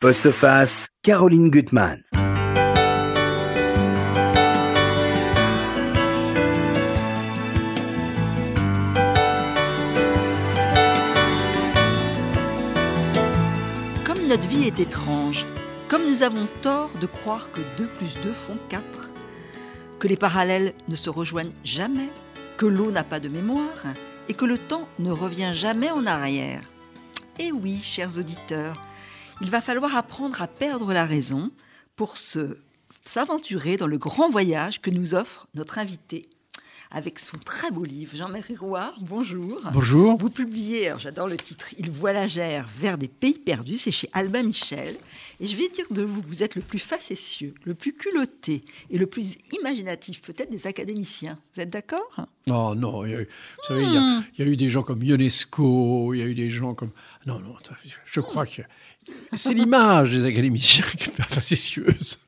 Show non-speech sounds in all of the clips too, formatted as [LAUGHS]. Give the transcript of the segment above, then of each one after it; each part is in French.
Postface, Caroline Gutmann. Comme notre vie est étrange, comme nous avons tort de croire que 2 plus 2 font 4, que les parallèles ne se rejoignent jamais, que l'eau n'a pas de mémoire et que le temps ne revient jamais en arrière. Et oui, chers auditeurs, il va falloir apprendre à perdre la raison pour se s'aventurer dans le grand voyage que nous offre notre invité avec son très beau livre. Jean-Marie Rouard, bonjour. Bonjour. Vous publiez, alors j'adore le titre, Il voyagèrent vers des pays perdus, c'est chez Albin Michel. Et je vais dire de vous que vous êtes le plus facétieux, le plus culotté et le plus imaginatif peut-être des académiciens. Vous êtes d'accord? Oh non, eu- vous savez, il y, a, il y a eu des gens comme Ionesco, il y a eu des gens comme... Non, non, je crois que c'est l'image des académiciens qui est facétieuse.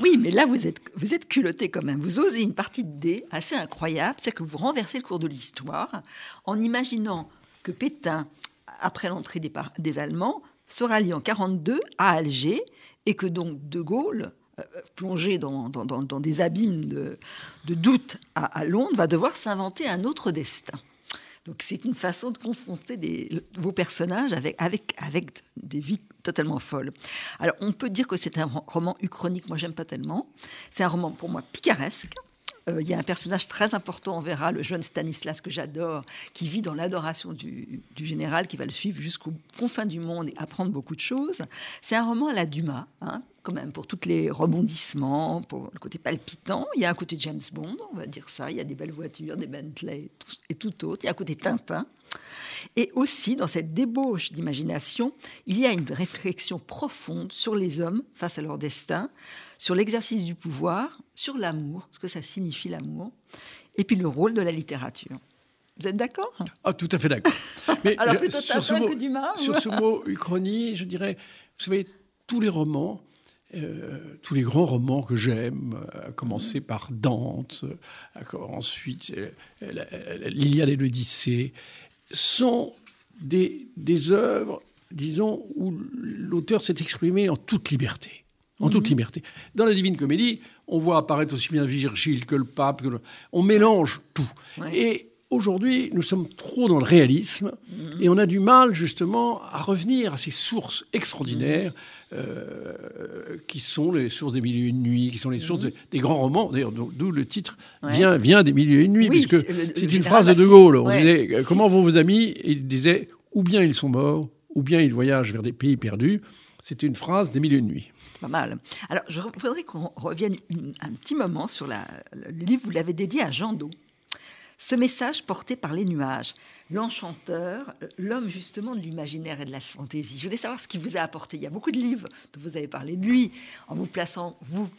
Oui, mais là, vous êtes, vous êtes culotté quand même. Vous osez une partie de dés assez incroyable, c'est que vous renversez le cours de l'histoire en imaginant que Pétain, après l'entrée des, des Allemands, se rallie en 42 à Alger et que donc De Gaulle, euh, plongé dans, dans- dans- des abîmes de, de doute à Londres, va devoir s'inventer un autre destin. Donc c'est une façon de confronter des- vos personnages avec, avec, avec des vies totalement folles. Alors on peut dire que c'est un ro- roman uchronique, moi j'aime pas tellement. C'est un roman pour moi picaresque. Euh, Il y a un personnage très important, on verra, le jeune Stanislas que j'adore, qui vit dans l'adoration du, général, qui va le suivre jusqu'aux confins du monde et apprendre beaucoup de choses. C'est un roman à la Dumas, hein, quand même, pour tous les rebondissements, pour le côté palpitant. Il y a un côté James Bond, on va dire ça. Il y a des belles voitures, des Bentley et tout autre. Il y a un côté Tintin. Et aussi, dans cette débauche d'imagination, il y a une réflexion profonde sur les hommes face à leur destin, sur l'exercice du pouvoir, sur l'amour, ce que ça signifie l'amour, et puis le rôle de la littérature. Vous êtes d'accord? Ah, tout à fait d'accord. [LAUGHS] Mais Alors je- plutôt sur ce mot- que Dumas Sur ce mot uchronie, je dirais, vous savez, tous les romans, euh, tous les grands romans que j'aime, euh, à commencer par Dante, euh, ensuite euh, l'Iliade et l'Odyssée, sont des, des œuvres, disons, où l'auteur s'est exprimé en toute liberté. En toute liberté. Dans la Divine Comédie, on voit apparaître aussi bien Virgile que le pape. que le- On mélange tout. Ouais. Et aujourd'hui, nous sommes trop dans le réalisme et on a du mal justement à revenir à ces sources extraordinaires euh, qui sont les sources des milieux et une nuit, qui sont les sources des, des grands romans. D'ailleurs, d'où le titre Ouais. vient, vient des milieux et une nuit, Oui, puisque c'est une phrase de De. Gaulle. On Ouais. disait euh, Comment vont vos amis? Et il disait Ou bien ils sont morts, ou bien ils voyagent vers des pays perdus. C'est une phrase des milieux et une nuit. Alors, je voudrais qu'on revienne un petit moment sur le livre, vous l'avez dédié à Jean Do. Ce message porté par les nuages, l'enchanteur, l'homme justement de l'imaginaire et de la fantaisie. Je voulais savoir ce qu'il vous a apporté. Il y a beaucoup de livres dont vous avez parlé de lui, en vous plaçant, vous,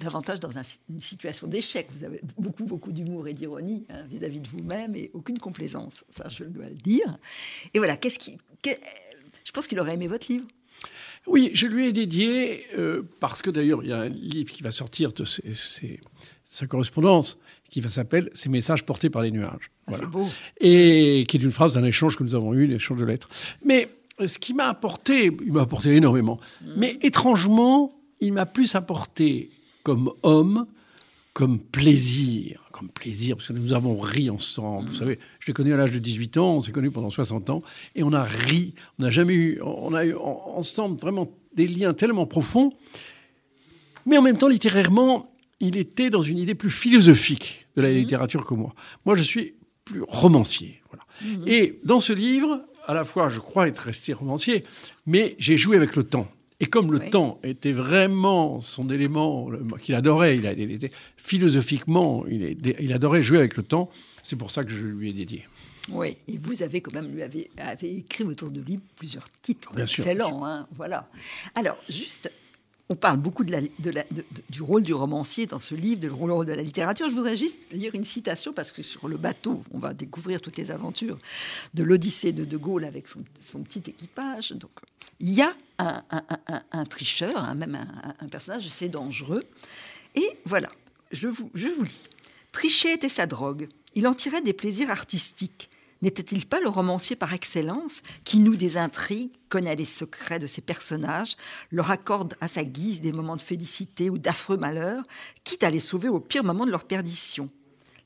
davantage dans un- une situation d'échec. Vous avez beaucoup, beaucoup d'humour et d'ironie hein, vis-à-vis de vous-même et aucune complaisance. Ça, je dois le dire. Et voilà, qu'est-ce qui... je pense qu'il aurait aimé votre livre. Oui, je lui ai dédié, euh, parce que d'ailleurs, il y a un livre qui va sortir de ses- ses- sa correspondance, qui va s'appeler Ces messages portés par les nuages. Ah, Voilà. C'est beau. Et qui est une phrase d'un échange que nous avons eu, un échange de lettres. Mais euh, ce qui m'a apporté, il m'a apporté énormément. Mais étrangement, il m'a plus apporté comme homme, comme plaisir, comme plaisir, parce que nous avons ri ensemble. Vous savez, je l'ai connu à l'âge de 18 ans, on s'est connu pendant 60 ans, et on a ri, on n'a jamais eu, on a eu en- ensemble vraiment des liens tellement profonds, mais en même temps, littérairement, il était dans une idée plus philosophique de la littérature que moi. Moi, je suis plus romancier. Voilà. Et dans ce livre, à la fois, je crois être resté romancier, mais j'ai joué avec le temps. Et comme le Oui. temps était vraiment son élément qu'il adorait, il, a, il était philosophiquement, il, est- il adorait jouer avec le temps. C'est pour ça que je lui ai dédié. Oui, et vous avez quand même lui avez, avez écrit autour de lui plusieurs titres Bien sûr, excellents. hein, voilà. Alors, juste, on parle beaucoup de la- de la- de- de- du rôle du romancier dans ce livre, du rôle de la littérature. Je voudrais juste lire une citation parce que sur le bateau, on va découvrir toutes les aventures de l'Odyssée de De Gaulle avec son, son petit équipage. Donc, il y a un, tricheur, hein, même un, personnage assez dangereux. Et voilà, je vous, je vous lis. Tricher était sa drogue. Il en tirait des plaisirs artistiques, N'était-il pas le romancier par excellence qui noue des intrigues, connaît les secrets de ses personnages, leur accorde à sa guise des moments de félicité ou d'affreux malheur, quitte à les sauver au pire moment de leur perdition?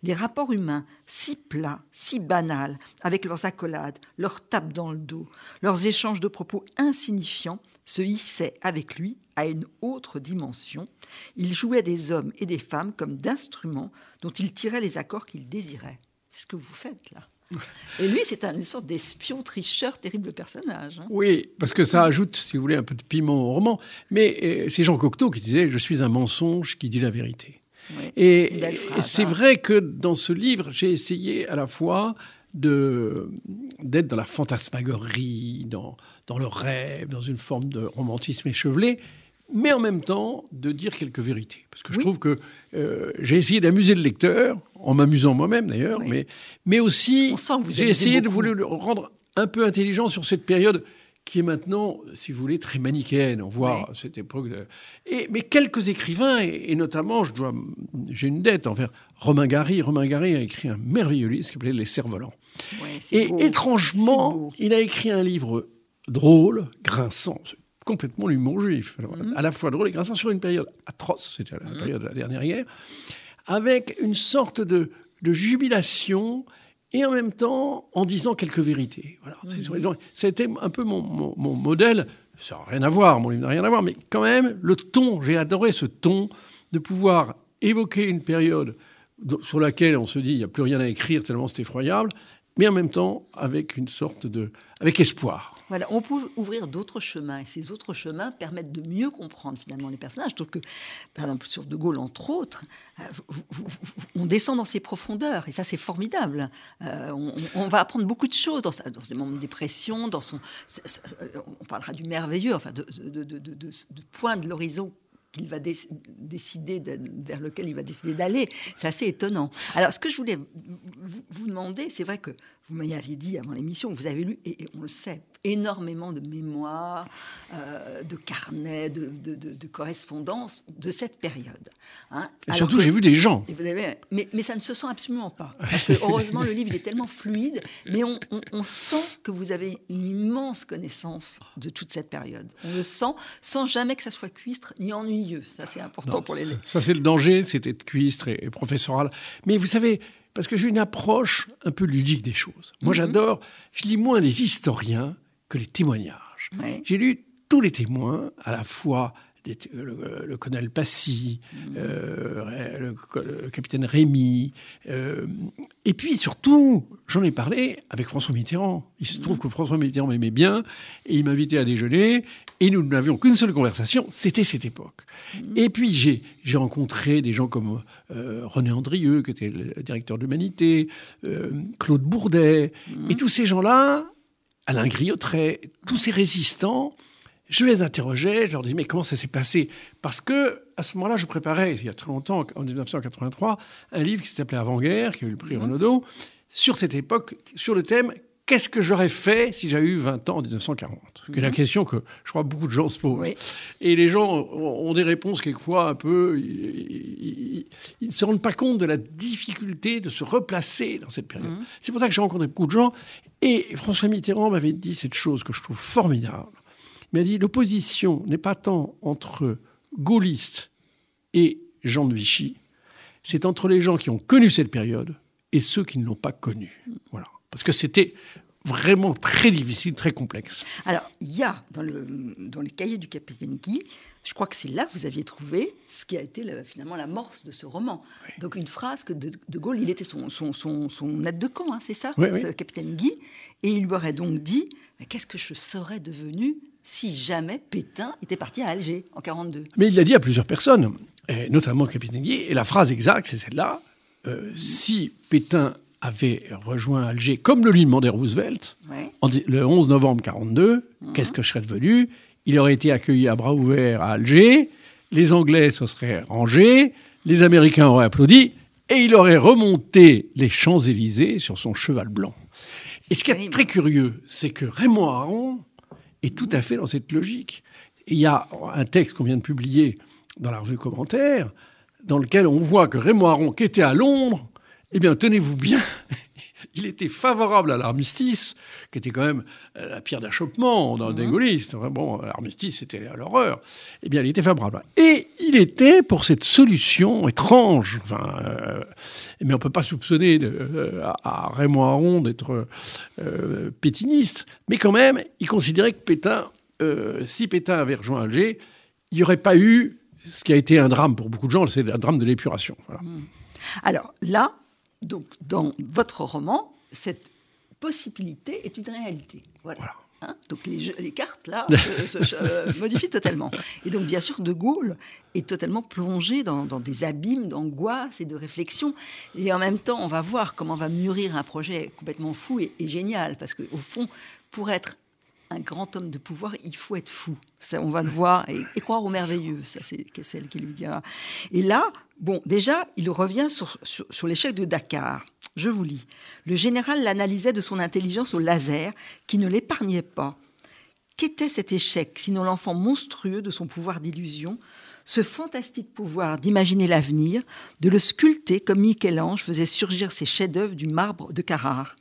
Les rapports humains, si plats, si banals, avec leurs accolades, leurs tapes dans le dos, leurs échanges de propos insignifiants, se hissaient avec lui à une autre dimension. Il jouait des hommes et des femmes comme d'instruments dont il tirait les accords qu'il désirait. C'est ce que vous faites là. [LAUGHS] Et lui, c'est une sorte d'espion, tricheur, terrible personnage. Hein. Oui, parce que ça ajoute, si vous voulez, un peu de piment au roman. Mais euh, c'est Jean Cocteau qui disait Je suis un mensonge qui dit la vérité. Et, c'est hein. vrai que dans ce livre, j'ai essayé à la fois de d'être dans la fantasmagorie, dans, dans le rêve, dans une forme de romantisme échevelé, mais en même temps de dire quelques vérités. Parce que je trouve que euh, j'ai essayé d'amuser le lecteur, en m'amusant moi-même d'ailleurs, mais, mais aussi j'ai essayé de vous le rendre un peu intelligent sur cette période qui est maintenant, si vous voulez, très manichéenne. On voit cette époque. Et, mais quelques écrivains, et, notamment, je dois, j'ai une dette envers Romain Gary. Romain Gary a écrit un merveilleux livre qui s'appelait Les Cerfs-Volants. et étrangement, il a écrit un livre drôle, grinçant, complètement l'humour juif, mhm. à la fois drôle et grinçant sur une période atroce, c'était la mhm. période de la dernière guerre, avec une sorte de, de jubilation et en même temps en disant quelques vérités. Voilà, C'était un peu mon, mon, modèle. Ça n'a rien à voir, mon livre n'a rien à voir, mais quand même, le ton, j'ai adoré ce ton de pouvoir évoquer une période sur laquelle on se dit il n'y a plus rien à écrire tellement c'est effroyable, mais en même temps avec une sorte de, avec espoir. Voilà, on peut ouvrir d'autres chemins et ces autres chemins permettent de mieux comprendre finalement les personnages. Trouve que, par exemple, sur De Gaulle entre autres, euh, on descend dans ses profondeurs et ça c'est formidable. Euh, on, va apprendre beaucoup de choses dans, ses moments de dépression, dans son, on parlera du merveilleux, enfin de, de, de, de point de l'horizon qu'il va décider vers lequel il va décider d'aller. C'est assez étonnant. Alors, ce que je voulais vous, demander, c'est vrai que vous m'aviez dit avant l'émission, vous avez lu, et, on le sait, énormément de mémoires, euh, de carnets, de, de, correspondances de cette période. Hein. surtout, j'ai vu des gens. mais, mais, ça ne se sent absolument pas. Parce que, heureusement, le livre est tellement fluide, mais on, on, sent que vous avez une immense connaissance de toute cette période. On le sent sans jamais que ça soit cuistre ni ennuyeux. Ça, c'est important pour les Ça, c'est le danger, c'était de cuistre et, et professoral. Mais vous savez, parce que j'ai une approche un peu ludique des choses. Moi, mhm. j'adore, je lis moins les historiens que les témoignages. J'ai lu tous les témoins, à la fois le, colonel Passy, mhm. euh, le, capitaine Rémy, euh, et puis surtout, j'en ai parlé avec François Mitterrand. Il se trouve mhm. que François Mitterrand m'aimait bien, et il m'invitait à déjeuner, et nous n'avions qu'une seule conversation, c'était cette époque. Mhm. Et puis j'ai, rencontré des gens comme euh, René Andrieux, qui était le directeur d'Humanité, Claude Bourdet, et tous ces gens-là, Alain Griotret, tous ces résistants, je les interrogeais, je leur disais, mais comment ça s'est passé? Parce que à ce moment-là, je préparais, il y a très longtemps, en 1983, un livre qui s'appelait Avant-guerre, qui a eu le prix mmh. Renaudot, sur cette époque, sur le thème Qu'est-ce que j'aurais fait si j'avais eu 20 ans en 1940 C'est la mhm. question que je crois beaucoup de gens se posent. Et les gens ont des réponses quelquefois un peu... Ils ne se rendent pas compte de la difficulté de se replacer dans cette période. Mhm. C'est pour ça que j'ai rencontré beaucoup de gens. Et François Mitterrand m'avait dit cette chose que je trouve formidable m'a dit l'opposition n'est pas tant entre gaullistes et Jean de Vichy, c'est entre les gens qui ont connu cette période et ceux qui ne l'ont pas connue. Voilà. Parce que c'était vraiment très difficile, très complexe. Alors, il y a dans, le, dans les cahiers du capitaine Guy, je crois que c'est là que vous aviez trouvé ce qui a été finalement l'amorce de ce roman. Donc une phrase que de, Gaulle, il était son, son, son, aide de camp, hein, c'est ça, ce capitaine Guy, et il lui aurait donc dit, qu'est-ce que je serais devenu si jamais Pétain était parti à Alger en 42. Mais il l'a dit à plusieurs personnes, et notamment Capitaine Guy, et la phrase exacte, c'est celle-là. Euh, si Pétain avait rejoint Alger, comme le lui demandait Roosevelt, le 11 novembre 42, mhm. qu'est-ce que je serais devenu? Il aurait été accueilli à bras ouverts à Alger, les Anglais se seraient rangés, les Américains auraient applaudi, et il aurait remonté les Champs-Élysées sur son cheval blanc. Et ce qui est très curieux, c'est que Raymond Aron est tout à fait dans cette logique. il y a un texte qu'on vient de publier dans la revue Commentaire, dans lequel on voit que Raymond Aron, qui était à Londres, eh bien, tenez-vous bien, il était favorable à l'armistice, qui était quand même euh, la pierre d'achoppement dans des gaullistes. bon, l'armistice, c'était à l'horreur. Eh bien, il était favorable. Et il était pour cette solution étrange. Enfin, euh, mais on ne peut pas soupçonner de, à Raymond Aron d'être pétiniste. Mais quand même, il considérait que Pétain, si Pétain avait rejoint Alger, il n'y aurait pas eu ce qui a été un drame pour beaucoup de gens, c'est le drame de l'épuration. Mmh. Alors là, donc, dans votre roman, cette possibilité est une réalité. Voilà. Hein, donc les, cartes, là, [LAUGHS] se, modifient totalement. Et donc, bien sûr, De Gaulle est totalement plongé dans, des abîmes d'angoisse et de réflexion. Et en même temps, on va voir comment va mûrir un projet complètement fou et, et génial. Parce qu'au fond, pour être un grand homme de pouvoir, il faut être fou. On va le voir et, croire au merveilleux. Ça, c'est celle qui lui dira. Et là, bon, déjà, il revient sur, l'échec de Dakar. Je vous lis. Le général l'analysait de son intelligence au laser, qui ne l'épargnait pas. Qu'était cet échec, sinon l'enfant monstrueux de son pouvoir d'illusion, ce fantastique pouvoir d'imaginer l'avenir, de le sculpter comme Michel-Ange faisait surgir ses chefs-d'œuvre du marbre de Carrare.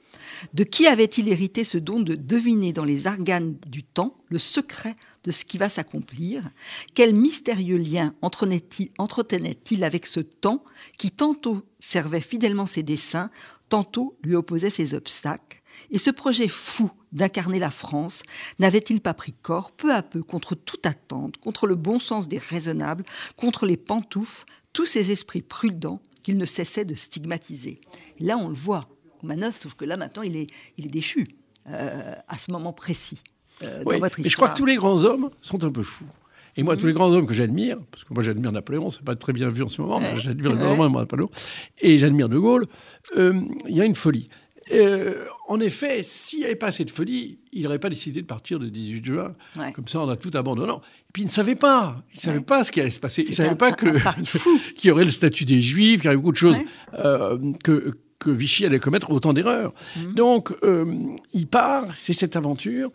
De qui avait-il hérité ce don de deviner dans les organes du temps le secret de ce qui va s'accomplir? Quel mystérieux lien entretenait-il avec ce temps qui tantôt servait fidèlement ses desseins, tantôt lui opposait ses obstacles? Et ce projet fou d'incarner la France n'avait-il pas pris corps peu à peu contre toute attente, contre le bon sens des raisonnables, contre les pantoufles, tous ces esprits prudents qu'il ne cessait de stigmatiser? Là, on le voit manœuvre, sauf que là, maintenant, il est, il est déchu euh, à ce moment précis euh, dans votre histoire. je crois que tous les grands hommes sont un peu fous. Et moi, tous les grands hommes que j'admire, parce que moi j'admire Napoléon, c'est pas très bien vu en ce moment, mais j'admire énormément Napoléon, et j'admire De Gaulle, euh, il y a une folie. En effet, s'il n'y avait pas cette folie, il n'aurait pas décidé de partir le 18 juin, comme ça en a tout abandonnant. Et puis il ne savait pas, il ne savait pas ce qui allait se passer, il ne savait pas que [LAUGHS] qu'il y aurait le statut des Juifs, qu'il y aurait beaucoup de choses que que Vichy allait commettre autant d'erreurs. Mhm. Donc, euh, il part, c'est cette aventure.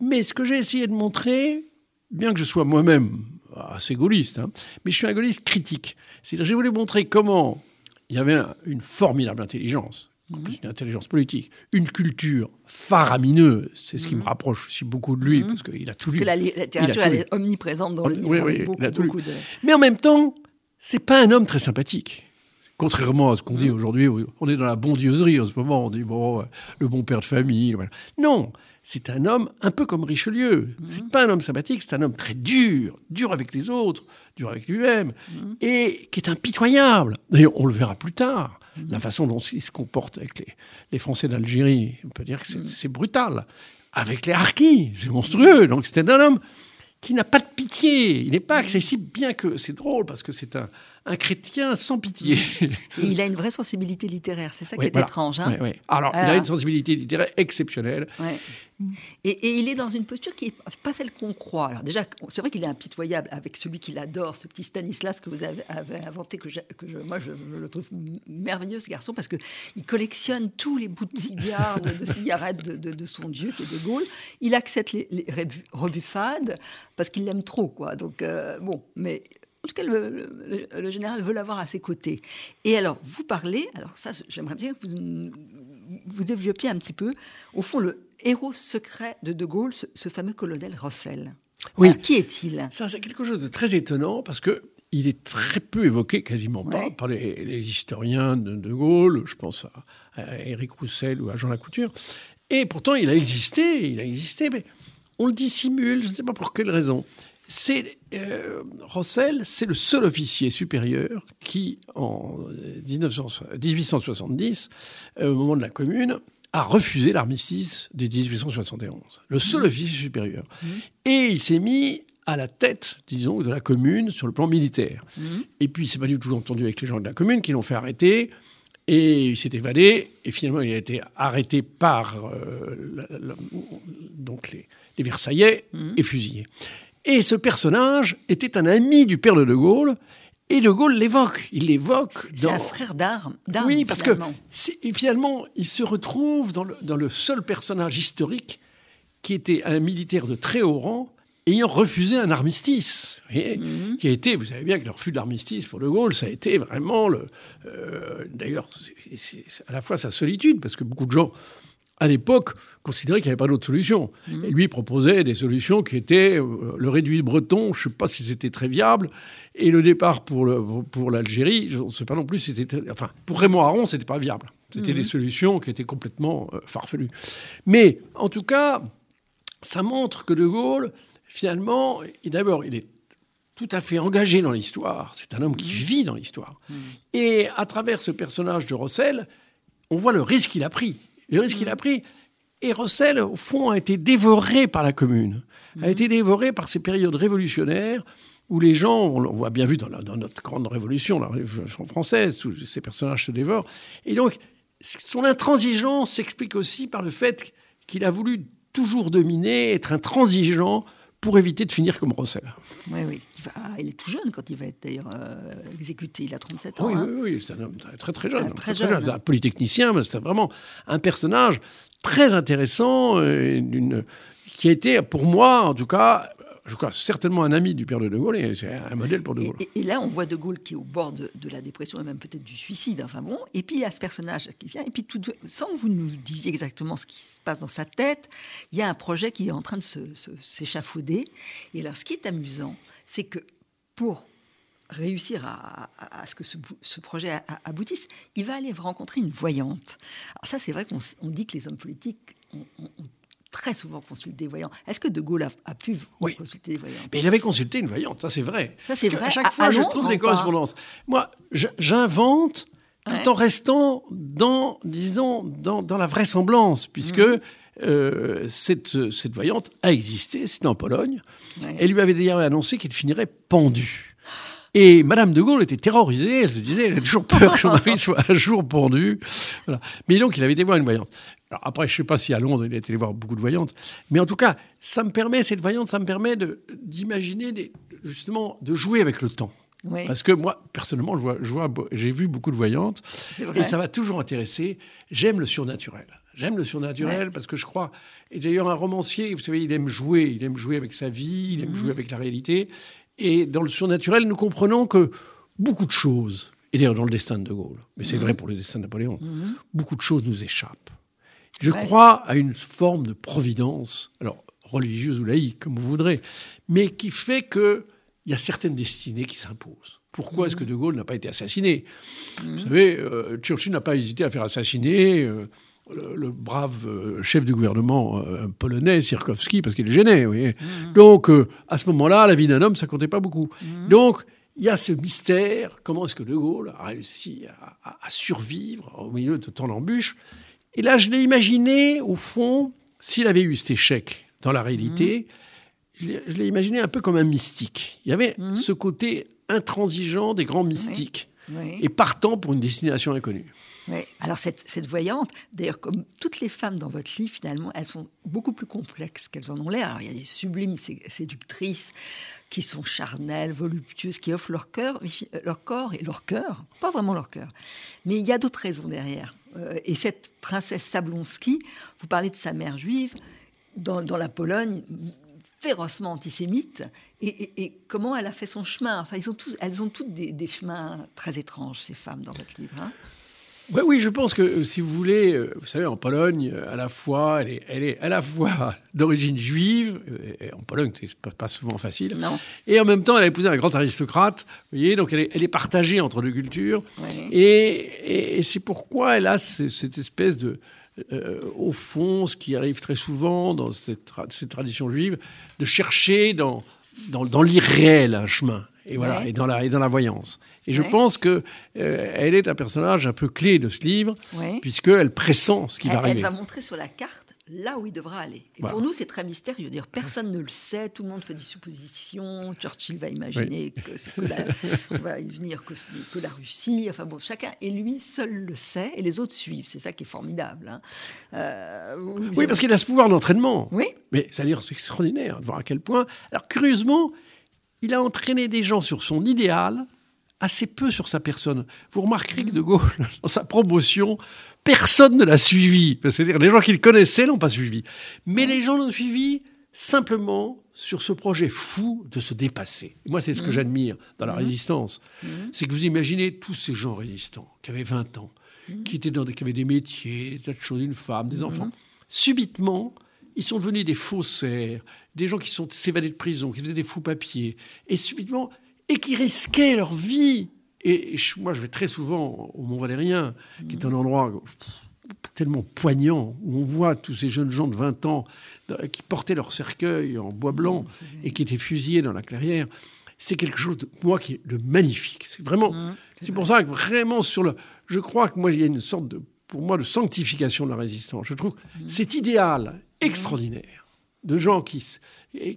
Mais ce que j'ai essayé de montrer, bien que je sois moi-même assez gaulliste, hein, mais je suis un gaulliste critique. C'est-à-dire, j'ai voulu montrer comment il y avait une formidable intelligence, mhm. une intelligence politique, une culture faramineuse. C'est ce qui me mhm. rapproche aussi beaucoup de lui, parce qu'il a tout. Parce que la littérature, elle est omniprésente dans le livre. Oui, oui, il a tout lu. Mais en même temps, c'est pas un homme très sympathique. Contrairement à ce qu'on dit aujourd'hui, on est dans la bondieuserie en ce moment. On dit, bon, le bon père de famille. Non, c'est un homme un peu comme Richelieu. Mhm. C'est pas un homme sympathique, c'est un homme très dur, dur avec les autres, dur avec lui-même, mhm. et qui est impitoyable. D'ailleurs, on le verra plus tard. La façon dont il se comporte avec les, Français d'Algérie, on peut dire que c'est brutal. Avec les Harkis, c'est monstrueux. Donc c'était un homme qui n'a pas de pitié. Il n'est pas accessible, bien que c'est drôle, parce que c'est un, un chrétien sans pitié. il a une vraie sensibilité littéraire, c'est ça qui est étrange. Hein Alors, il a une sensibilité littéraire exceptionnelle. Et, il est dans une posture qui n'est pas celle qu'on croit. Alors déjà, c'est vrai qu'il est impitoyable avec celui qu'il adore, ce petit Stanislas que vous avez, inventé, que, que je, moi je, le trouve merveilleux ce garçon, parce qu'il collectionne tous les bouts de cigares, de, cigarettes de, son dieu qui est De Gaulle. Il accepte les, rebuffades parce qu'il l'aime trop. quoi. Donc, euh, bon, mais en tout cas, le, général veut l'avoir à ses côtés. Et alors, vous parlez, alors ça, j'aimerais bien que vous, vous développiez un petit peu, au fond, le héros secret de De Gaulle, ce, fameux colonel Rossel. Oui. qui est-il? Ça, c'est quelque chose de très étonnant parce que il est très peu évoqué, quasiment pas, par les, historiens de De Gaulle. Je pense à, à Éric Roussel ou à Jean Lacouture. Et pourtant, il a existé, il a existé, mais on le dissimule, je ne sais pas pour quelle raison c'est euh, Rossel, c'est le seul officier supérieur qui, en 1870, euh, au moment de la Commune, a refusé l'armistice de 1871. Le seul mmh. officier supérieur. Mmh. Et il s'est mis à la tête, disons, de la commune sur le plan militaire. Mmh. Et puis, c'est pas du tout entendu avec les gens de la commune qui l'ont fait arrêter. Et il s'est évadé. Et finalement, il a été arrêté par euh, donc les, les Versaillais et fusillé. Et ce personnage était un ami du père de De Gaulle. Et De Gaulle l'évoque. Il l'évoque C'est un frère d'armes. Oui, parce que finalement, il se retrouve dans le, seul personnage historique qui était un militaire de très haut rang ayant refusé un armistice, qui a été, vous savez bien que le refus de l'armistice pour De Gaulle, ça a été vraiment le, euh, d'ailleurs, à la fois sa solitude, parce que beaucoup de gens à l'époque, considéraient qu'il n'y avait pas d'autre solution. Et lui proposait des solutions qui étaient euh, le réduit breton, je ne sais pas si c'était très viable, et le départ pour, pour l'Algérie, je ne sais pas non plus si c'était... Enfin, pour Raymond Aron, ce n'était pas viable. C'était des solutions qui étaient complètement euh, farfelues. Mais, en tout cas, ça montre que De Gaulle, finalement, d'abord, il est tout à fait engagé dans l'histoire. C'est un homme qui vit dans l'histoire. Et à travers ce personnage de Rossel, on voit le risque qu'il a pris le risque qu'il a pris. Et Rossel, au fond, a été dévoré par la commune, a été dévoré par ces périodes révolutionnaires où les gens, on voit bien vu dans, notre grande révolution, la révolution française, où ces personnages se dévorent. Et donc, son intransigeance s'explique aussi par le fait qu'il a voulu toujours dominer, être intransigeant pour éviter de finir comme Rossel. Oui, oui. Il, est tout jeune quand il va être d'ailleurs euh, exécuté. Il a 37 ans. Oui, hein. oui, oui. c'est un homme très, très jeune. Ah, très, jeune. Hein. Un polytechnicien, mais c'était vraiment un personnage très intéressant, euh, qui a été, pour moi, en tout cas, je crois, certainement un ami du père de De Gaulle et c'est un modèle pour De Gaulle. Et, là, on voit De Gaulle qui est au bord de, la dépression et même peut-être du suicide. Enfin bon, et puis il y a ce personnage qui vient, et puis tout, sans que vous nous disiez exactement ce qui se passe dans sa tête, il y a un projet qui est en train de s'échafauder. Et alors, ce qui est amusant, c'est que pour réussir à, ce que ce, projet aboutisse, il va aller rencontrer une voyante. Alors ça, c'est vrai qu'on dit que les hommes politiques ont très souvent consulté des voyants. Est-ce que De Gaulle a, pu consulter des voyants? Mais il avait consulté une voyante, ça c'est vrai. Ça c'est vrai. À chaque fois, je trouve des correspondances. Moi, j'invente tout en restant dans, disons, dans, dans la vraisemblance, puisque mhm. euh, cette, cette voyante a existé, c'était en Pologne. Elle lui avait d'ailleurs annoncé qu'il finirait pendu. Et Madame de Gaulle était terrorisée, elle se disait, elle a toujours peur que son mari [LAUGHS] soit un jour pendu. Mais donc, il avait été voir une voyante. Alors après, je ne sais pas si à Londres, il a été voir beaucoup de voyantes, mais en tout cas, ça me permet, cette voyante, ça me permet d'imaginer, justement, de jouer avec le temps. Parce que moi, personnellement, je vois, je vois, j'ai vu beaucoup de voyantes, et ça m'a toujours intéressé. J'aime le surnaturel. J'aime le surnaturel parce que je crois. Et d'ailleurs, un romancier, vous savez, il aime jouer. Il aime jouer avec sa vie, il aime mhm. jouer avec la réalité. Et dans le surnaturel, nous comprenons que beaucoup de choses, et d'ailleurs dans le destin de De Gaulle, mais c'est mhm. vrai pour le destin de Napoléon, mhm. beaucoup de choses nous échappent. Je crois à une forme de providence, alors religieuse ou laïque, comme vous voudrez, mais qui fait qu'il y a certaines destinées qui s'imposent. Pourquoi est-ce que De Gaulle n'a pas été assassiné? Vous savez, euh, Churchill n'a pas hésité à faire assassiner euh, le, brave euh, chef du gouvernement polonais, Sirkowski, parce qu'il est gêné. Vous voyez Donc, à ce moment-là, la vie d'un homme, ça comptait pas beaucoup. Donc, il y a ce mystère, comment est-ce que De Gaulle a réussi à, à survivre au milieu de tant d'embûches et là, je l'ai imaginé, au fond, s'il avait eu cet échec dans la réalité, je l'ai imaginé un peu comme un mystique. Il y avait mhm. ce côté intransigeant des grands mystiques, et partant pour une destination inconnue. Oui. Alors cette, cette voyante, d'ailleurs comme toutes les femmes dans votre livre, finalement, elles sont beaucoup plus complexes qu'elles en ont l'air. il y a des sublimes séductrices qui sont charnelles, voluptueuses, qui offrent leur cœur, euh, leur corps et leur cœur, pas vraiment leur cœur. Mais il y a d'autres raisons derrière. Euh, et cette princesse Sablonski, vous parlez de sa mère juive, dans, la Pologne, férocement antisémite, et, comment elle a fait son chemin. Enfin, ils ont tous, elles ont toutes des, chemins très étranges, ces femmes, dans votre livre. Hein. Oui, oui, je pense que euh, si vous voulez, euh, vous savez, en Pologne, à la fois, elle est, elle est à la fois [LAUGHS] d'origine juive, et en Pologne, c'est pas, pas souvent facile, non. et en même temps, elle a épousé un grand aristocrate, vous voyez, donc elle est, elle est partagée entre deux cultures, et, et, c'est pourquoi elle a cette espèce de, euh, au fond, ce qui arrive très souvent dans cette, cette tradition juive, de chercher dans, dans, dans l'irréel un chemin, et voilà, et, dans la, et dans la voyance. Et je pense que euh, elle est un personnage un peu clé de ce livre, puisqu'elle pressent ce qui va arriver. Elle va montrer sur la carte là où il devra aller. Et pour nous, c'est très mystérieux. Dire, [LAUGHS] personne ne le sait, tout le monde fait des suppositions. Churchill va imaginer que c'est que la, [LAUGHS] va y venir que, que, la Russie. Enfin bon, chacun et lui seul le sait et les autres suivent. C'est ça qui est formidable. Hein. Euh, oui, parce qu'il a ce pouvoir d'entraînement. Oui. Mais ça à dire c'est extraordinaire de voir à quel point. Alors curieusement, il a entraîné des gens sur son idéal assez peu sur sa personne. Vous remarquerez que De Gaulle, [LAUGHS] dans sa promotion, personne ne l'a suivi. C'est-à-dire, les gens qu'il connaissait l'ont pas suivi. Mais les gens l'ont suivi simplement sur ce projet fou de se dépasser. moi, c'est ce que j'admire dans la résistance. C'est que vous imaginez tous ces gens résistants qui avaient 20 ans, qui, étaient dans des, qui avaient des métiers, des choses, une femme, des enfants. Subitement, ils sont devenus des faussaires, des gens qui sont s'évadés de prison, qui faisaient des faux papiers, et subitement, et qui risquaient leur vie. Et, moi, je vais très souvent au Mont Valérien, qui est un endroit tellement poignant, où on voit tous ces jeunes gens de 20 ans qui portaient leur cercueil en bois blanc et qui étaient fusillés dans la clairière. C'est quelque chose de moi qui est de magnifique. C'est vraiment. Mmh, c'est pour ça que vraiment sur le. Je crois que moi il y a une sorte de pour moi de sanctification de la résistance. Je trouve mmh. cet idéal extraordinaire de gens qui,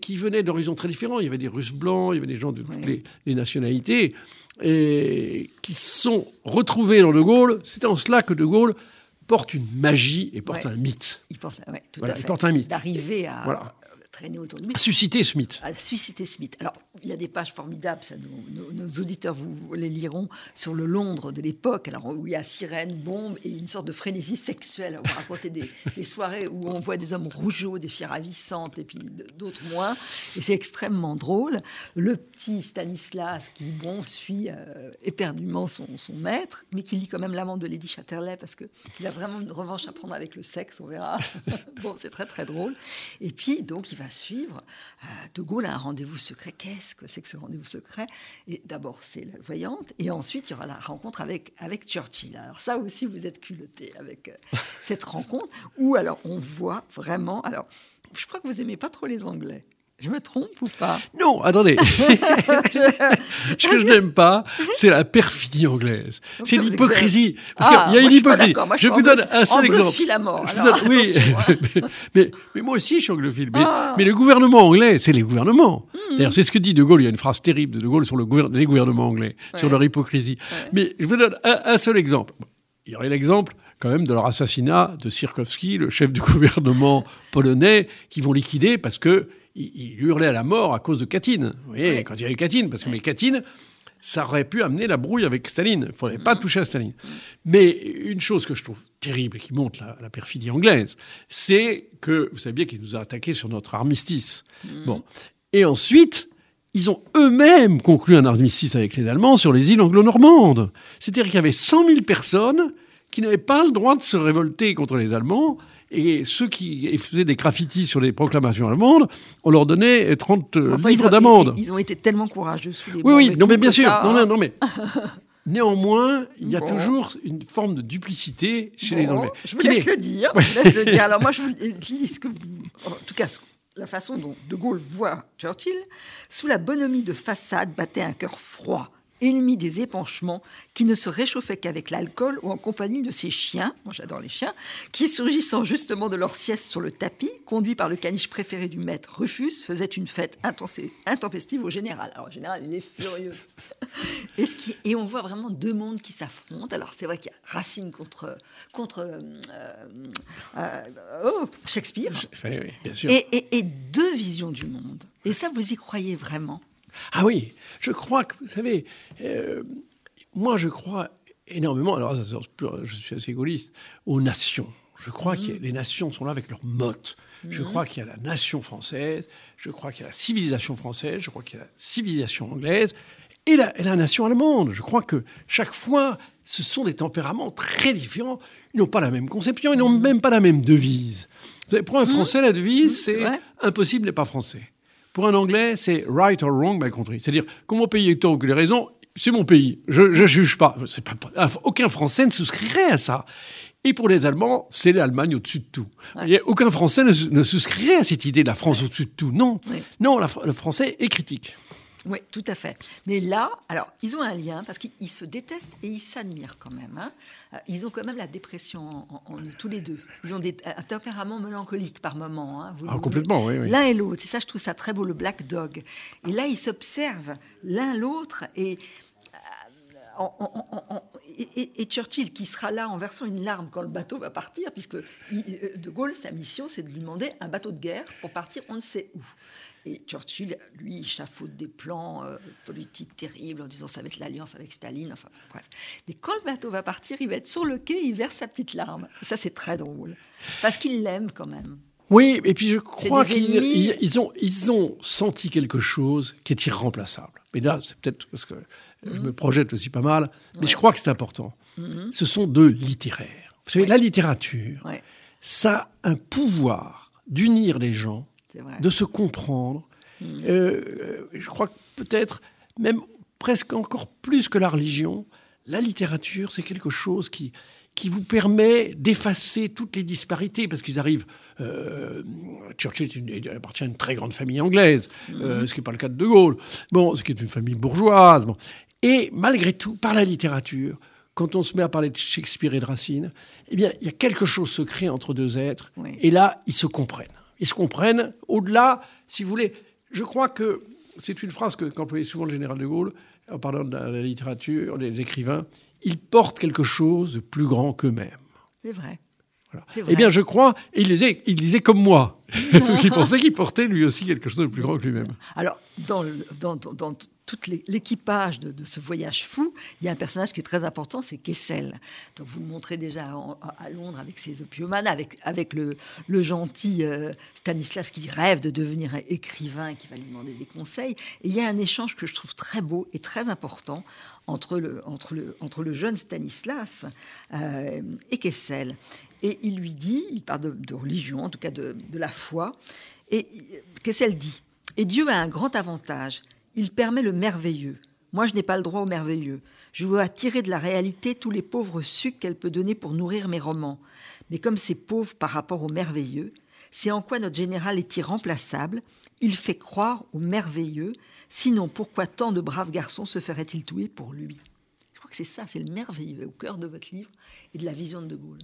qui venaient d'horizons très différents. Il y avait des Russes blancs, il y avait des gens de toutes les, les, nationalités, et qui sont retrouvés dans De Gaulle. C'est en cela que De Gaulle porte une magie et porte un mythe. Il porte, tout à fait. Il porte un mythe. D'arriver à, voilà traîner autour de lui. Susciter Smith. À susciter Smith. Alors, il y a des pages formidables, ça, nos, auditeurs vous, les liront, sur le Londres de l'époque, alors où il y a sirène, bombe et une sorte de frénésie sexuelle. On va raconter des, [LAUGHS] soirées où on voit des hommes rougeaux, des filles ravissantes et puis d'autres moins. Et c'est extrêmement drôle. Le petit Stanislas qui, bon, suit euh, éperdument son, son, maître, mais qui lit quand même l'amant de Lady Chatterley parce qu'il a vraiment une revanche à prendre avec le sexe, on verra. [LAUGHS] bon, c'est très très drôle. Et puis, donc, il va suivre. Euh, de Gaulle a un rendez-vous secret. Qu'est-ce que c'est que ce rendez-vous secret? Et d'abord, c'est la voyante, et ensuite, il y aura la rencontre avec, avec Churchill. Alors ça aussi, vous êtes culotté avec euh, [LAUGHS] cette rencontre, où alors on voit vraiment... Alors, je crois que vous aimez pas trop les Anglais. Je me trompe ou pas? Non, attendez. [LAUGHS] Ce que je n'aime pas, c'est la perfidie anglaise. C'est l'hypocrisie. Parce qu'il y a ah, une hypocrisie. je, vous donne un seul exemple. À mort, oui, hein. [LAUGHS] mais, mais, moi aussi je suis anglophile. Mais, ah. mais le gouvernement anglais, c'est les gouvernements. Hmm. D'ailleurs, c'est ce que dit De Gaulle. Il y a une phrase terrible de De Gaulle sur le les gouvernements anglais, sur leur hypocrisie. Mais je vous donne un, seul exemple. Il y aurait l'exemple quand même de leur assassinat de Sirkowski, le chef du gouvernement [LAUGHS] polonais, qui vont liquider parce que il, hurlait à la mort à cause de Katyn. Vous voyez, quand il y avait Katyn, parce que mais Katyn, ça aurait pu amener la brouille avec Staline. Il ne faudrait pas mm. toucher à Staline. Mais une chose que je trouve terrible et qui montre la, perfidie anglaise, c'est que, vous savez bien qu'il nous a attaqués sur notre armistice. Mm. Bon. Et ensuite, ils ont eux-mêmes conclu un armistice avec les Allemands sur les îles anglo-normandes. C'est-à-dire qu'il y avait 100 000 personnes qui n'avaient pas le droit de se révolter contre les Allemands et ceux qui faisaient des graffitis sur les proclamations allemandes, on leur donnait 30 livres d'amende. Ils, ont été tellement courageux sous les Oui, oui, non, mais bien sûr. Non, non, mais. [LAUGHS] Néanmoins, il y a toujours une forme de duplicité chez les Anglais. Je vous laisse le dire. Je laisse [LAUGHS] le dire. Alors moi, je vous dis ce que, en tout cas, la façon dont De Gaulle voit Churchill, sous la bonhomie de façade battait un cœur froid ennemi des épanchements, qui ne se réchauffait qu'avec l'alcool ou en compagnie de ses chiens, moi j'adore les chiens, qui surgissant justement de leur sieste sur le tapis, conduit par le caniche préféré du maître Rufus, faisait une fête intempestive au général. Alors le général, il est furieux. [LAUGHS] et, ce qui, et on voit vraiment deux mondes qui s'affrontent. Alors c'est vrai qu'il y a Racine contre, contre euh, euh, oh, Shakespeare. Oui, bien sûr. et deux visions du monde. Et ça, vous y croyez vraiment? Ah oui, je crois que, vous savez, euh, moi je crois énormément, alors je suis assez égoïste, aux nations. Je crois que mhm. les nations sont là avec leur motte. Je mhm. crois qu'il y a la nation française, je crois qu'il y a la civilisation française, je crois qu'il y a la civilisation anglaise et la, et la, nation allemande. Je crois que chaque fois, ce sont des tempéraments très différents. Ils n'ont pas la même conception, ils n'ont mhm. même pas la même devise. Pour un Français, la devise, c'est impossible n'est pas français. Pour un Anglais, c'est right or wrong my country. C'est-à-dire, comment payer tant que les raisons, c'est mon pays. Je ne juge pas. pas. Aucun Français ne souscrirait à ça. Et pour les Allemands, c'est l'Allemagne au-dessus de tout. aucun Français ne, souscrirait à cette idée de la France au-dessus de tout. Non, non, le Français est critique. Oui, tout à fait. Mais là, alors, ils ont un lien parce qu'ils se détestent et ils s'admirent quand même. Hein. Euh, ils ont quand même la dépression en, tous les deux. Ils ont des, un tempérament mélancolique par moment. Hein, ah, complètement, oui. L'un et l'autre. C'est ça, je trouve ça très beau, le Black Dog. Et là, ils s'observent l'un l'autre et euh, et, Churchill qui sera là en versant une larme quand le bateau va partir, puisque euh, De Gaulle, sa mission, c'est de lui demander un bateau de guerre pour partir on ne sait où. Et Churchill, lui, il chafaude des plans euh, politiques terribles en disant ça va être l'alliance avec Staline, enfin bref. Mais quand le bateau va partir, il va être sur le quai, il verse sa petite larme. Ça, c'est très drôle. Parce qu'il l'aime quand même. Oui, et puis je crois qu'ils ils- ont, ils ont senti quelque chose qui est irremplaçable. Mais là, c'est peut-être parce que je me projette aussi pas mal, mais je crois que c'est important. Ce sont deux littéraires. Vous savez, Oui. la littérature, Ouais, ça a un pouvoir d'unir les gens, vrai. de se comprendre. Euh, je crois que peut-être même presque encore plus que la religion, la littérature, c'est quelque chose qui, qui vous permet d'effacer toutes les disparités, parce qu'ils arrivent... euh, Churchill appartient à une très grande famille anglaise, euh, ce qui n'est pas le cas de De Gaulle, bon, ce qui est une famille bourgeoise. Bon. Et malgré tout, par la littérature, quand on se met à parler de Shakespeare et de Racine, eh bien, il y a quelque chose se crée entre deux êtres, Oui. et là, ils se comprennent. Ils se comprennent au-delà, si vous voulez. Je crois que c'est une phrase que qu'employait souvent le général de Gaulle en parlant de la, la littérature, des écrivains. Ils portent quelque chose de plus grand qu'eux-mêmes. C'est vrai. Voilà. Eh bien, je crois, et il disait, il disait comme moi. [LAUGHS] il pensait qu'il portait lui aussi quelque chose de plus grand que lui-même. Alors, dans, le- dans, dans, dans tout l'équipage de, ce voyage fou, il y a un personnage qui est très important, c'est Kessel. Donc, vous le montrez déjà à Londres avec ses opiomanes, avec, avec le, gentil euh, Stanislas qui rêve de devenir écrivain et qui va lui demander des conseils. Il y a un échange que je trouve très beau et très important entre le, jeune Stanislas euh, et Kessel. Et il lui dit, il parle de, de religion, en tout cas de, de la foi, et euh, Kessel dit Et Dieu a un grand avantage, il permet le merveilleux. Moi, je n'ai pas le droit au merveilleux. Je veux attirer de la réalité tous les pauvres sucs qu'elle peut donner pour nourrir mes romans. Mais comme c'est pauvre par rapport au merveilleux, c'est en quoi notre général est irremplaçable. Il fait croire au merveilleux. Sinon, pourquoi tant de braves garçons se feraient-ils tuer pour lui? Je crois que c'est ça, c'est le merveilleux au cœur de votre livre et de la vision de De Gaulle.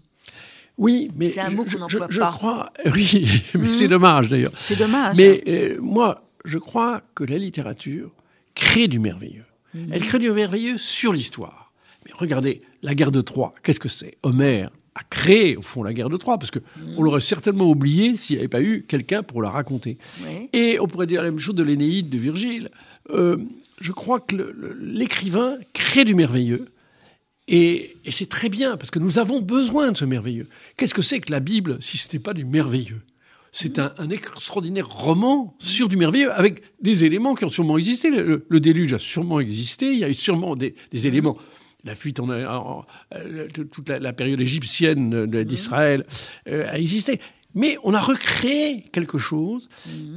Oui, mais C'est un je- mot je, qu'on je- n'emploie je pas. crois. [LAUGHS] Oui, mais c'est dommage d'ailleurs. C'est dommage. Mais euh, moi, je crois que la littérature crée du merveilleux. Mhm. Elle crée du merveilleux sur l'histoire. Mais regardez, la guerre de Troie, qu'est-ce que c'est? Homère a créé, au fond, la guerre de Troie, parce que Mhm. on l'aurait certainement oublié s'il n'y avait pas eu quelqu'un pour la raconter. Oui. Et on pourrait dire la même chose de l'Énéide de Virgile. Euh, je crois que l'écrivain crée du merveilleux. Et, et c'est très bien, parce que nous avons besoin de ce merveilleux. Qu'est-ce que c'est que la Bible si ce n'est pas du merveilleux? C'est un, un extraordinaire roman sur du merveilleux, avec des éléments qui ont sûrement existé. Le, le déluge a sûrement existé, il y a eu sûrement des, des éléments. La fuite en, en- en- euh, toute la, la période égyptienne d'Israël euh, a existé. Mais on a recréé quelque chose,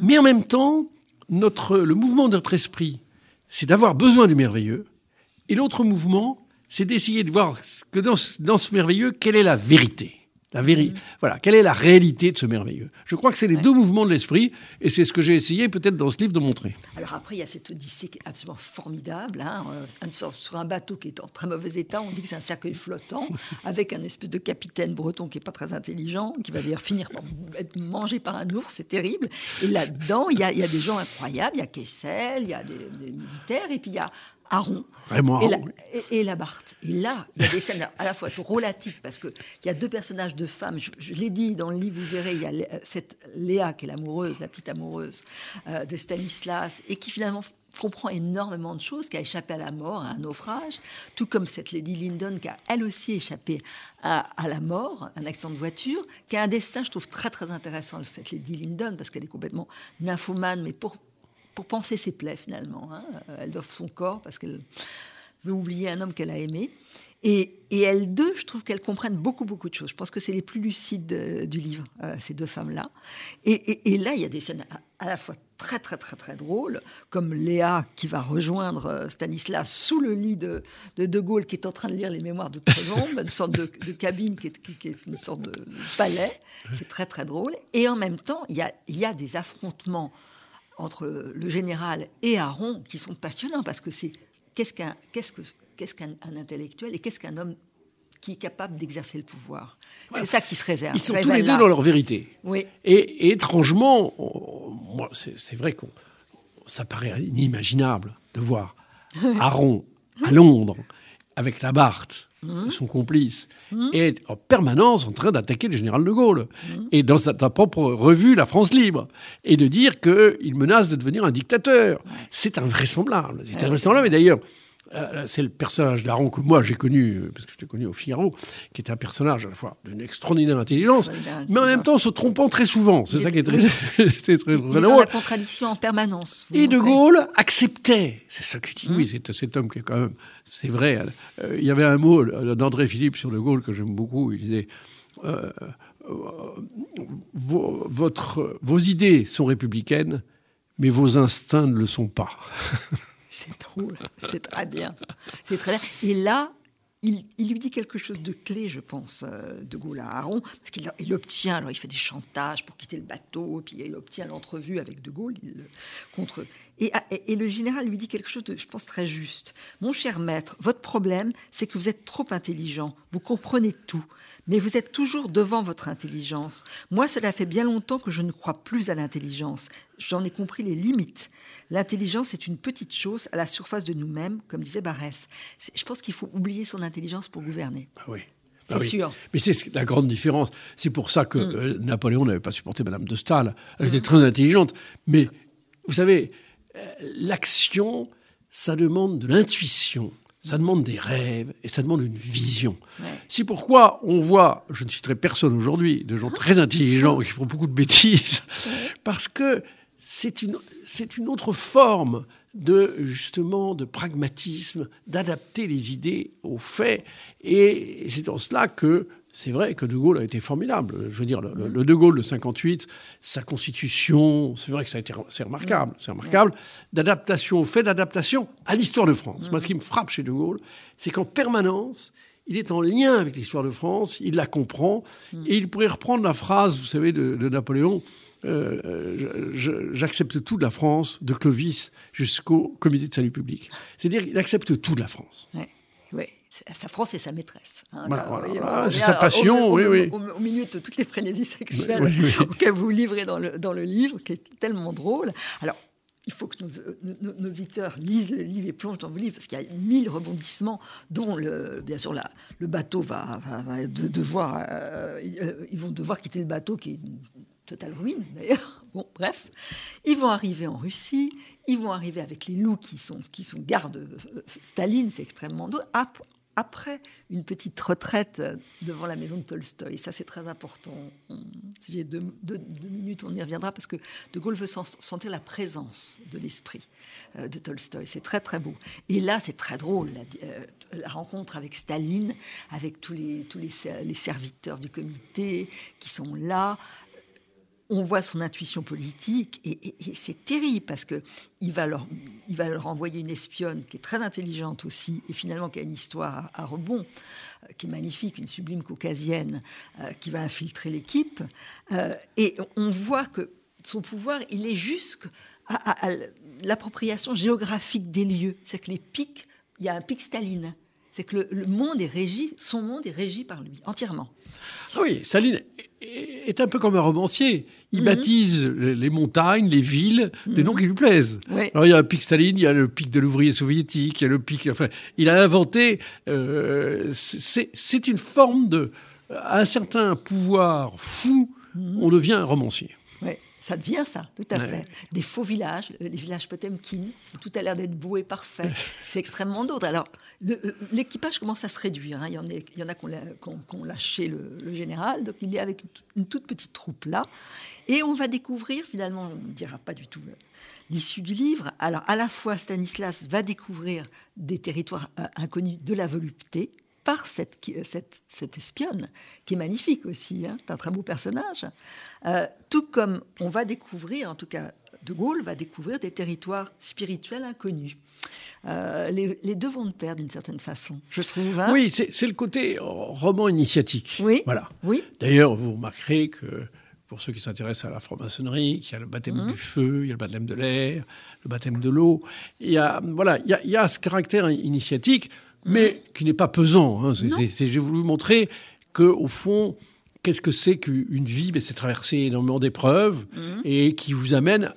mais en même temps, notre, le mouvement de notre esprit, c'est d'avoir besoin du merveilleux. Et l'autre mouvement, c'est d'essayer de voir que dans ce merveilleux, quelle est la vérité. La vérité. Voilà, quelle est la réalité de ce merveilleux? Je crois que c'est les deux mouvements de l'esprit, et c'est ce que j'ai essayé peut-être dans ce livre de montrer. Alors après, il y a cette odyssée qui est absolument formidable. Hein, euh, sur un bateau qui est en très mauvais état, on dit que c'est un cercueil flottant, [LAUGHS] avec un espèce de capitaine breton qui est pas très intelligent, qui va d'ailleurs finir par être mangé par un ours, c'est terrible. Et là-dedans, il y a, il y a des gens incroyables, il y a Kessel, il y a des, des militaires, et puis il y a Aaron. Vraiment, Et, la, et, et la Barthe. Et là, il y a des scènes à la fois drôlatiques, parce qu'il y a deux personnages de femmes. Je, je l'ai dit dans le livre, vous verrez, il y a euh, cette Léa, qui est l'amoureuse, la petite amoureuse euh, de Stanislas, et qui finalement comprend énormément de choses, qui a échappé à la mort, à un naufrage, tout comme cette Lady Lyndon, qui a elle aussi échappé à, à la mort, un accident de voiture, qui a un destin, je trouve, très très intéressant, cette Lady Lyndon, parce qu'elle est complètement nymphomane, mais pour pour penser ses plaies finalement. hein. Elle offre son corps parce qu'elle veut oublier un homme qu'elle a aimé. Et, et elles deux, je trouve qu'elles comprennent beaucoup, beaucoup de choses. Je pense que c'est les plus lucides euh, du livre, euh, ces deux femmes-là. Et, et- là, il y a des scènes à, la fois très, très, très, très drôles, comme Léa qui va rejoindre euh, Stanislas sous le lit de, de Gaulle, qui est en train de lire les mémoires de Trevombe, [LAUGHS] une sorte de, cabine qui est, une sorte de palais. C'est très, très drôle. Et en même temps, il y a des affrontements entre le général et Aaron qui sont passionnants parce que c'est qu'est-ce qu'un qu'est-ce que qu'est-ce qu'un un intellectuel et qu'est-ce qu'un homme qui est capable d'exercer le pouvoir? C'est ça qui se réserve. Ils sont tous les deux là. dans leur vérité. Oui. Et, et étrangement, moi, c'est vrai que ça paraît inimaginable de voir [LAUGHS] Aaron à Londres avec la Barthe, son complice, et en permanence en train d'attaquer le général de Gaulle. Et dans sa, propre revue, La France libre. Et de dire qu'il menace de devenir un dictateur. C'est invraisemblable. C'est invraisemblable. Et d'ailleurs, c'est le personnage d'Aaron que moi j'ai connu, euh, parce que je l'ai connu au Figaro, qui est un personnage à la fois d'une extraordinaire intelligence, mais en même temps se trompant très souvent. C'est ça qui est très, très, [LAUGHS] très, drôle. la contradiction en permanence. Et De Gaulle acceptait. C'est ça qui dit. Oui, mmh. c'est cet homme qui est quand même. C'est vrai. Euh, il y avait un mot d'André Philippe sur De Gaulle que j'aime beaucoup. Il disait. vos, votre, vos idées sont républicaines, mais vos instincts ne le sont pas. [LAUGHS] C'est drôle, c'est très bien. C'est très bien. Et là, il, lui dit quelque chose de clé, je pense, euh, de Gaulle à Aaron, parce qu'il obtient, alors il fait des chantages pour quitter le bateau, puis il obtient l'entrevue avec De Gaulle contre et, et, le général lui dit quelque chose de, je pense, très juste. Mon cher maître, votre problème, c'est que vous êtes trop intelligent, vous comprenez tout, mais vous êtes toujours devant votre intelligence. Moi, cela fait bien longtemps que je ne crois plus à l'intelligence. J'en ai compris les limites. L'intelligence est une petite chose à la surface de nous-mêmes, comme disait Barès. Je pense qu'il faut oublier son intelligence pour gouverner. Ah oui. C'est bah sûr. Mais c'est la grande différence. C'est pour ça que mm. euh, Napoléon n'avait pas supporté Madame de Staël. Elle était très intelligente. Mais vous savez, l'action, ça demande de l'intuition. Ça demande des rêves et ça demande une vision. C'est pourquoi on voit, je ne citerai personne aujourd'hui, de gens très intelligents qui font beaucoup de bêtises, [LAUGHS] parce que c'est une, c'est une autre forme de justement de pragmatisme, d'adapter les idées aux faits. Et c'est en cela que c'est vrai que De Gaulle a été formidable. Je veux dire, le, De Gaulle de 58, sa constitution, c'est vrai que ça a été, c'est remarquable, c'est remarquable. D'adaptation aux faits, d'adaptation à l'histoire de France. Moi, ce qui me frappe chez De Gaulle, c'est qu'en permanence, il est en lien avec l'histoire de France, il la comprend, et il pourrait reprendre la phrase, vous savez, de Napoléon, euh, j'accepte tout de la France, de Clovis jusqu'au comité de salut public. C'est-à-dire qu'il accepte tout de la France. Sa France est sa maîtresse. Hein, voilà, c'est sa passion, au, oui, oui. Au, milieu de toutes les frénésies sexuelles [LAUGHS] auxquelles vous livrez dans le, dans le livre, qui est tellement drôle. Alors, il faut que nos, nos, auditeurs lisent le livre et plongent dans vos livres, parce qu'il y a mille rebondissements, dont, le, bien sûr, la, le bateau va, va, devoir... Euh, ils vont devoir quitter le bateau, qui est totale ruine d'ailleurs. [LAUGHS] Bon, bref, ils vont arriver en Russie, ils vont arriver avec les loups qui sont, qui sont gardes euh, Staline, c'est extrêmement drôle. Après une petite retraite devant la maison de Tolstoï, ça c'est très important. J'ai deux, minutes, on y reviendra parce que De Gaulle veut sentir la présence de l'esprit euh, de Tolstoï. C'est très très beau. Et là, c'est très drôle, la, euh, rencontre avec Staline, avec tous les serviteurs du comité qui sont là on voit son intuition politique et, c'est terrible parce que il va leur il va leur envoyer une espionne qui est très intelligente aussi et finalement qui a une histoire à, rebond euh, qui est magnifique, une sublime caucasienne euh, qui va infiltrer l'équipe. Euh, et on voit que son pouvoir il est jusqu'à à, l'appropriation géographique des lieux, c'est que les pics, il y a un pic Staline, c'est que le, monde est régi, son monde est régi par lui entièrement. Ah oui, Staline est un peu comme un romancier. Il mhm. baptise les montagnes, les villes, des mhm. noms qui lui plaisent. Alors il y a le pic Staline, il y a le pic de l'ouvrier soviétique, il y a le pic. Enfin, il a inventé. Euh, c'est une forme de. un certain pouvoir fou, mhm. on devient un romancier. Ça devient ça, tout à fait. Des faux villages, euh, les villages Potemkin, où tout a l'air d'être beau et parfait. C'est extrêmement d'autres. Alors, euh, l'équipage commence à se réduire. Hein. Il, y en a, il y en a qui ont, lâché le, général, donc il est avec une toute petite troupe là. Et on va découvrir, finalement, on ne dira pas du tout euh, l'issue du livre. Alors, à la fois, Stanislas va découvrir des territoires inconnus de la volupté, par cette, cette, cette, espionne, qui est magnifique aussi, hein, c'est un très beau personnage. Euh, tout comme on va découvrir, en tout cas De Gaulle va découvrir des territoires spirituels inconnus. Euh, les, deux vont de pair d'une certaine façon, je trouve. Hein. oui, c'est le côté roman initiatique. Oui. Voilà. Oui. D'ailleurs, vous remarquerez que pour ceux qui s'intéressent à la franc-maçonnerie, il y a le baptême mmh. du feu, il y a le baptême de l'air, le baptême de l'eau. Il y a voilà, il y a, il y a ce caractère initiatique mais qui n'est pas pesant. Hein. J'ai voulu montrer que au fond, qu'est-ce que c'est qu'une vie? C'est traverser énormément d'épreuves mhm. et qui vous amène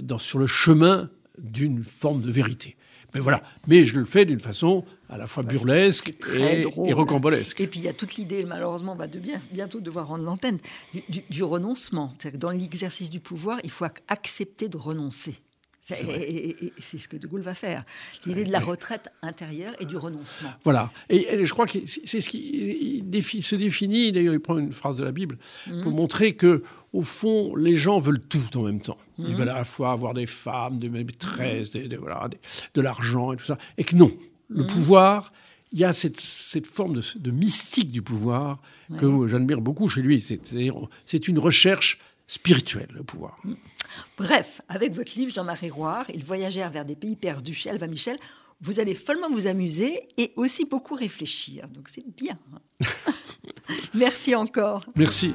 dans, sur le chemin d'une forme de vérité. Mais voilà. Mais je le fais d'une façon à la fois burlesque et, et, rocambolesque. Et puis il y a toute l'idée, malheureusement, on va de bien, bientôt devoir rendre l'antenne, du, du, renoncement. dans l'exercice du pouvoir, il faut accepter de renoncer. Et, c'est ce que De Gaulle va faire. L'idée de la retraite intérieure et du renoncement. Voilà. Et, je crois que c'est ce qui se définit, d'ailleurs il prend une phrase de la Bible, mhm. pour montrer que au fond, les gens veulent tout en même temps. Ils mhm. veulent à la fois avoir des femmes, des maîtresses, des, voilà, de l'argent et tout ça. Et que non, le mhm. pouvoir, il y a cette, cette forme de, mystique du pouvoir que j'admire beaucoup chez lui. C'est une recherche spirituelle, le pouvoir. Bref, avec votre livre Jean-Marie Roire, Il voyagèrent vers des pays perdus chez Alva Michel, vous allez follement vous amuser et aussi beaucoup réfléchir. Donc c'est bien. [LAUGHS] Merci encore. Merci.